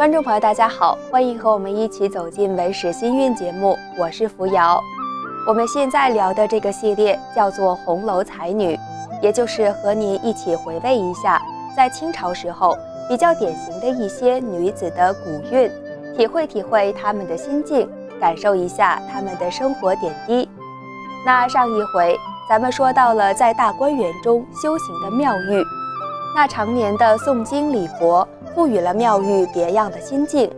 观众朋友，大家好，欢迎和我们一起走进《文史新韵》节目，我是扶摇。我们现在聊的这个系列叫做《红楼才女》，也就是和您一起回味一下在清朝时候比较典型的一些女子的古韵，体会体会她们的心境，感受一下她们的生活点滴。那上一回咱们说到了在大观园中修行的妙玉，那常年的诵经礼佛。赋予了妙玉别样的心境，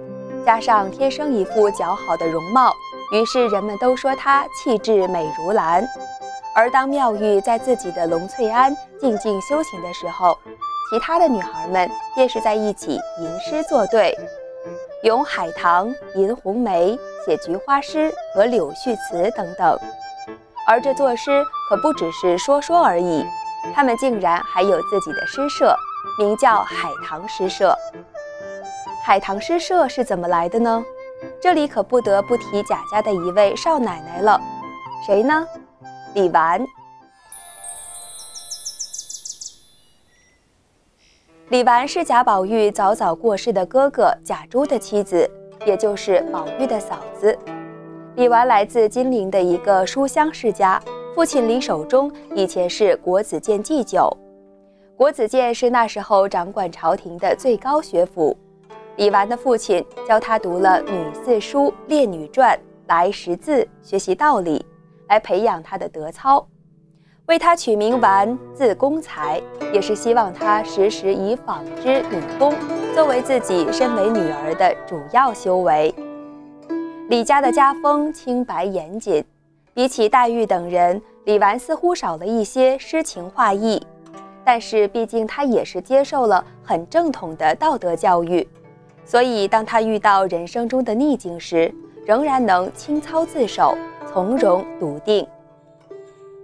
加上天生一副姣好的容貌，于是人们都说她气质美如兰。而当妙玉在自己的龙翠庵静静修行的时候，其他的女孩们便是在一起吟诗作对，咏海棠、吟红梅、写菊花诗和柳絮词等等。而这作诗可不只是说说而已，她们竟然还有自己的诗社。名叫海棠诗社。海棠诗社是怎么来的呢？这里可不得不提贾家的一位少奶奶了，谁呢？李纨。李纨是贾宝玉早早过世的哥哥贾珠的妻子，也就是宝玉的嫂子。李纨来自金陵的一个书香世家，父亲李守忠以前是国子监祭酒。国子监是那时候掌管朝廷的最高学府，李纨的父亲教他读了《女四书》《列女传》来识字、学习道理，来培养他的德操，为他取名纨，字公才，也是希望他时时以纺织女工作为自己身为女儿的主要修为。李家的家风清白严谨，比起黛玉等人，李纨似乎少了一些诗情画意。但是，毕竟他也是接受了很正统的道德教育，所以当他遇到人生中的逆境时，仍然能清操自守，从容笃定。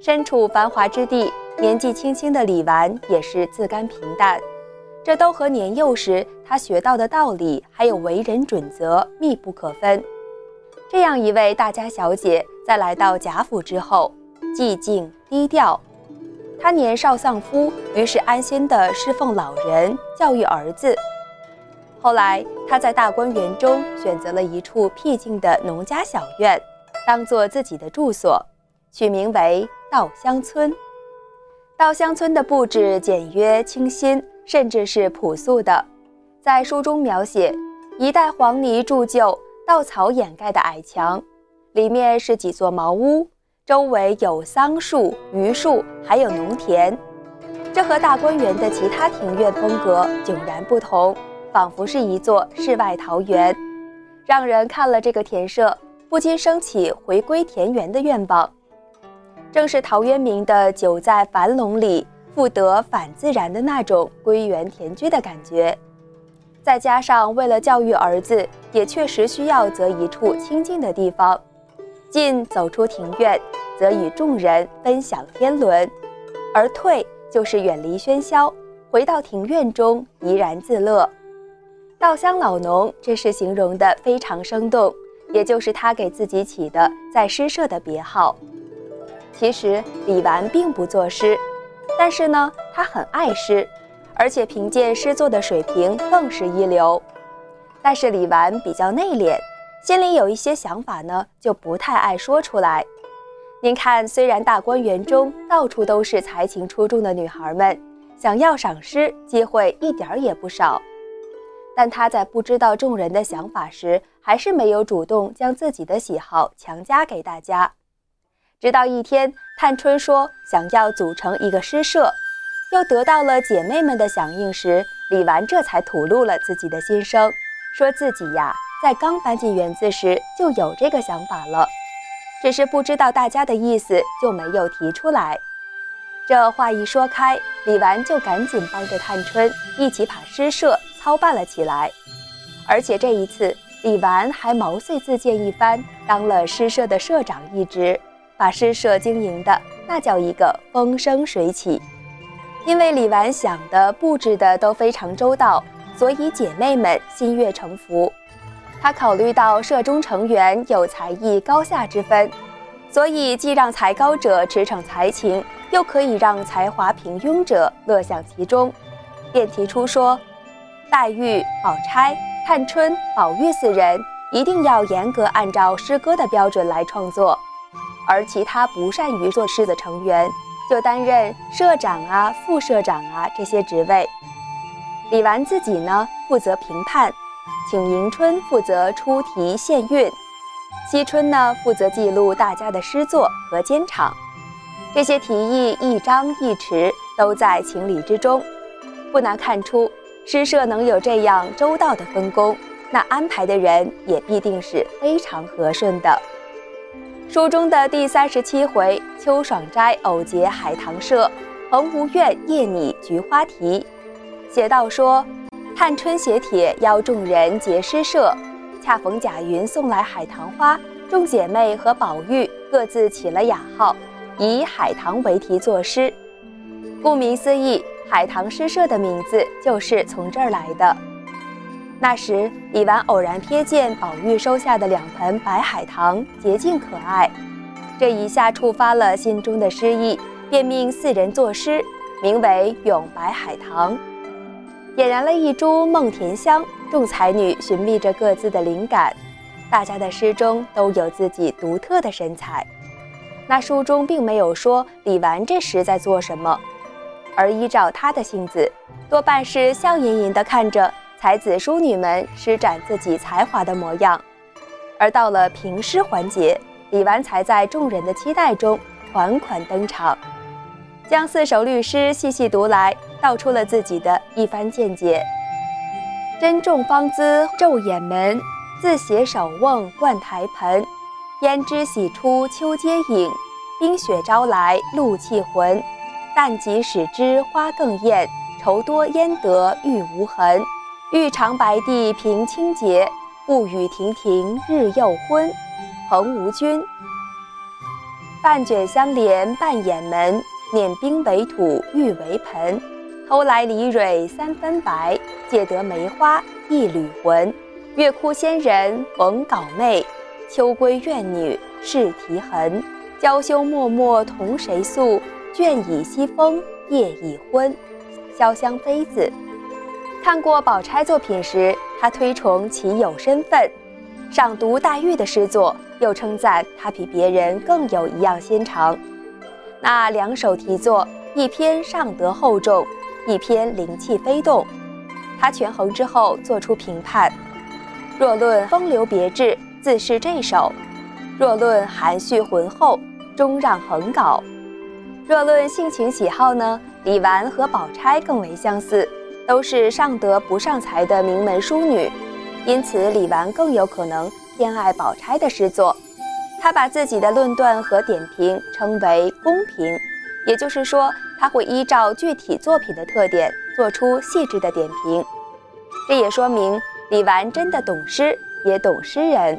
身处繁华之地，年纪轻轻的李纨也是自甘平淡，这都和年幼时他学到的道理还有为人准则密不可分。这样一位大家小姐，在来到贾府之后，寂静低调。他年少丧夫，于是安心地侍奉老人，教育儿子。后来，他在大观园中选择了一处僻静的农家小院，当做自己的住所，取名为稻香村。稻香村的布置简约清新，甚至是朴素的。在书中描写，一带黄泥铸就、稻草掩盖的矮墙，里面是几座茅屋。周围有桑树、榆树，还有农田，这和大观园的其他庭院风格迥然不同，仿佛是一座世外桃源，让人看了这个田舍，不禁升起回归田园的愿望。正是陶渊明的“久在樊笼里，复得返自然”的那种归园田居的感觉，再加上为了教育儿子，也确实需要择一处清静的地方。进走出庭院，则与众人分享天伦；而退就是远离喧嚣，回到庭院中怡然自乐。稻香老农，这是形容的非常生动，也就是他给自己起的在诗社的别号。其实李纨并不作诗，但是呢，他很爱诗，而且凭借诗作的水平更是一流。但是李纨比较内敛。心里有一些想法呢，就不太爱说出来。您看，虽然大观园中到处都是才情出众的女孩们，想要赏诗机会一点儿也不少，但她在不知道众人的想法时，还是没有主动将自己的喜好强加给大家。直到一天，探春说想要组成一个诗社，又得到了姐妹们的响应时，李纨这才吐露了自己的心声，说自己呀。在刚搬进园子时就有这个想法了，只是不知道大家的意思，就没有提出来。这话一说开，李纨就赶紧帮着探春一起把诗社操办了起来。而且这一次，李纨还毛遂自荐一番，当了诗社的社长一职，把诗社经营的那叫一个风生水起。因为李纨想的、布置的都非常周到，所以姐妹们心悦诚服。他考虑到社中成员有才艺高下之分，所以既让才高者驰骋才情，又可以让才华平庸者乐享其中，便提出说：黛玉、宝钗、探春、宝玉四人一定要严格按照诗歌的标准来创作，而其他不善于作诗的成员就担任社长啊、副社长啊这些职位。李纨自己呢，负责评判，请迎春负责出题献韵，惜春呢负责记录大家的诗作和监场。这些提议一张一弛，都在情理之中。不难看出，诗社能有这样周到的分工，那安排的人也必定是非常和顺的。书中的第三十七回，秋爽斋偶结海棠社，彭无怨夜拟菊花题。写道说，探春写帖邀众人结诗社，恰逢贾云送来海棠花，众姐妹和宝玉各自起了雅号，以海棠为题作诗。顾名思义，海棠诗社的名字就是从这儿来的。那时李纨偶然瞥见宝玉收下的两盆白海棠，洁净可爱，这一下触发了心中的诗意，便命四人作诗，名为《咏白海棠》。点燃了一株梦田香，众才女寻觅着各自的灵感，大家的诗中都有自己独特的神采。那书中并没有说李纨这时在做什么，而依照他的性子，多半是笑吟吟地看着才子淑女们施展自己才华的模样。而到了评诗环节，李纨才在众人的期待中款款登场，将四首律诗细细读来。道出了自己的一番见解。珍重芳姿昼掩门，自携手瓮灌台盆。胭脂洗出秋阶影，冰雪招来露气魂。但即使知花更艳，愁多焉得玉无痕。欲长白帝平清洁，不与亭亭日又昏。彭无君。半卷相连半掩门，碾冰为土玉为盆。偷来梨蕊三分白，借得梅花一缕魂。月窟仙人逢稿妹，秋闺怨女是啼痕。娇羞脉脉同谁诉？倦倚西风夜已昏。潇湘妃子。看过宝钗作品时，他推崇其有身份；赏读黛玉的诗作，又称赞她比别人更有一样心肠。那两首题作，一篇上得厚重。一篇灵气飞动，他权衡之后做出评判：若论风流别致，自是这首；若论含蓄浑厚，终让横稿；若论性情喜好呢，李纨和宝钗更为相似，都是上德不上才的名门淑女，因此李纨更有可能偏爱宝钗的诗作。他把自己的论断和点评称为公平，也就是说。他会依照具体作品的特点做出细致的点评，这也说明李纨真的懂诗，也懂诗人。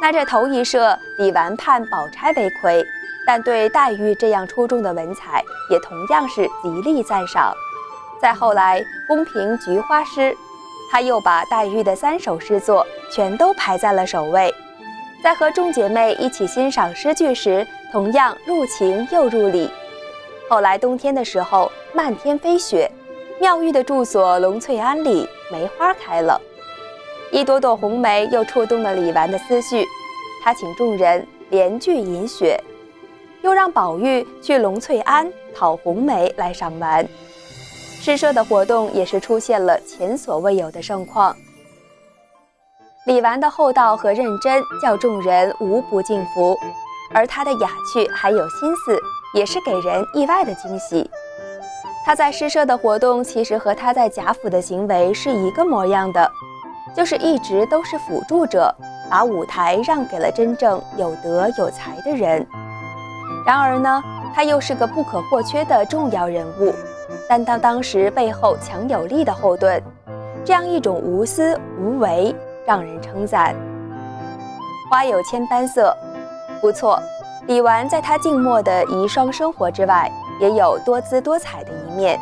那这头一射，李纨判宝钗为魁，但对黛玉这样出众的文采，也同样是极力赞赏。再后来公评菊花诗，他又把黛玉的三首诗作全都排在了首位。在和众姐妹一起欣赏诗句时，同样入情又入理。后来冬天的时候，漫天飞雪，妙玉的住所龙翠庵里梅花开了，一朵朵红梅又触动了李纨的思绪。他请众人连句饮雪，又让宝玉去龙翠庵讨红梅来赏玩。诗社的活动也是出现了前所未有的盛况。李纨的厚道和认真叫众人无不敬服，而他的雅趣还有心思。也是给人意外的惊喜。他在诗社的活动，其实和他在贾府的行为是一个模样的，就是一直都是辅助者，把舞台让给了真正有德有才的人。然而呢，他又是个不可或缺的重要人物，担当当时背后强有力的后盾。这样一种无私无为，让人称赞。花有千般色，不错。李纨在她静默的遗孀生活之外，也有多姿多彩的一面。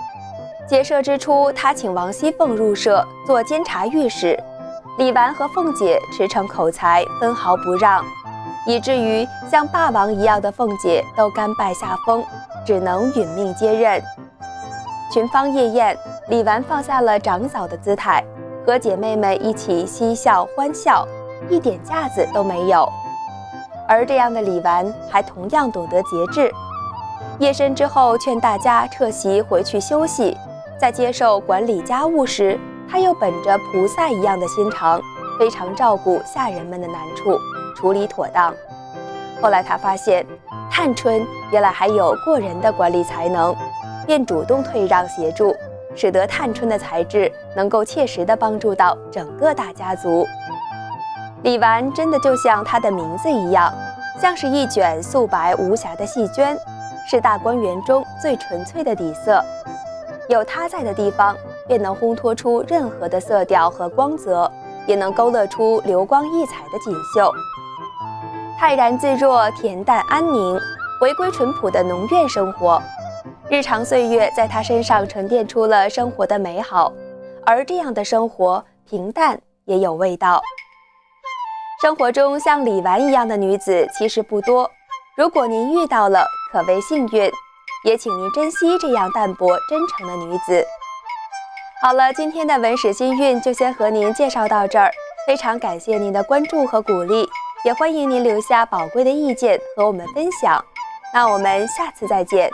结社之初，他请王熙凤入社做监察御史，李纨和凤姐驰骋口才，分毫不让，以至于像霸王一样的凤姐都甘拜下风，只能殒命接任。群芳夜宴，李纨放下了长嫂的姿态，和姐妹们一起嬉笑欢笑，一点架子都没有。而这样的李纨还同样懂得节制。夜深之后，劝大家撤席回去休息。在接受管理家务时，他又本着菩萨一样的心肠，非常照顾下人们的难处，处理妥当。后来他发现，探春原来还有过人的管理才能，便主动退让协助，使得探春的才智能够切实地帮助到整个大家族。李纨真的就像她的名字一样，像是一卷素白无瑕的细绢。是大观园中最纯粹的底色，有它在的地方，便能烘托出任何的色调和光泽，也能勾勒出流光溢彩的锦绣。泰然自若、恬淡安宁，回归淳朴的农院生活，日常岁月在他身上沉淀出了生活的美好。而这样的生活，平淡也有味道。生活中像李纨一样的女子其实不多，如果您遇到了，可谓幸运，也请您珍惜这样淡泊真诚的女子。好了，今天的文史新韵就先和您介绍到这儿，非常感谢您的关注和鼓励，也欢迎您留下宝贵的意见和我们分享。那我们下次再见。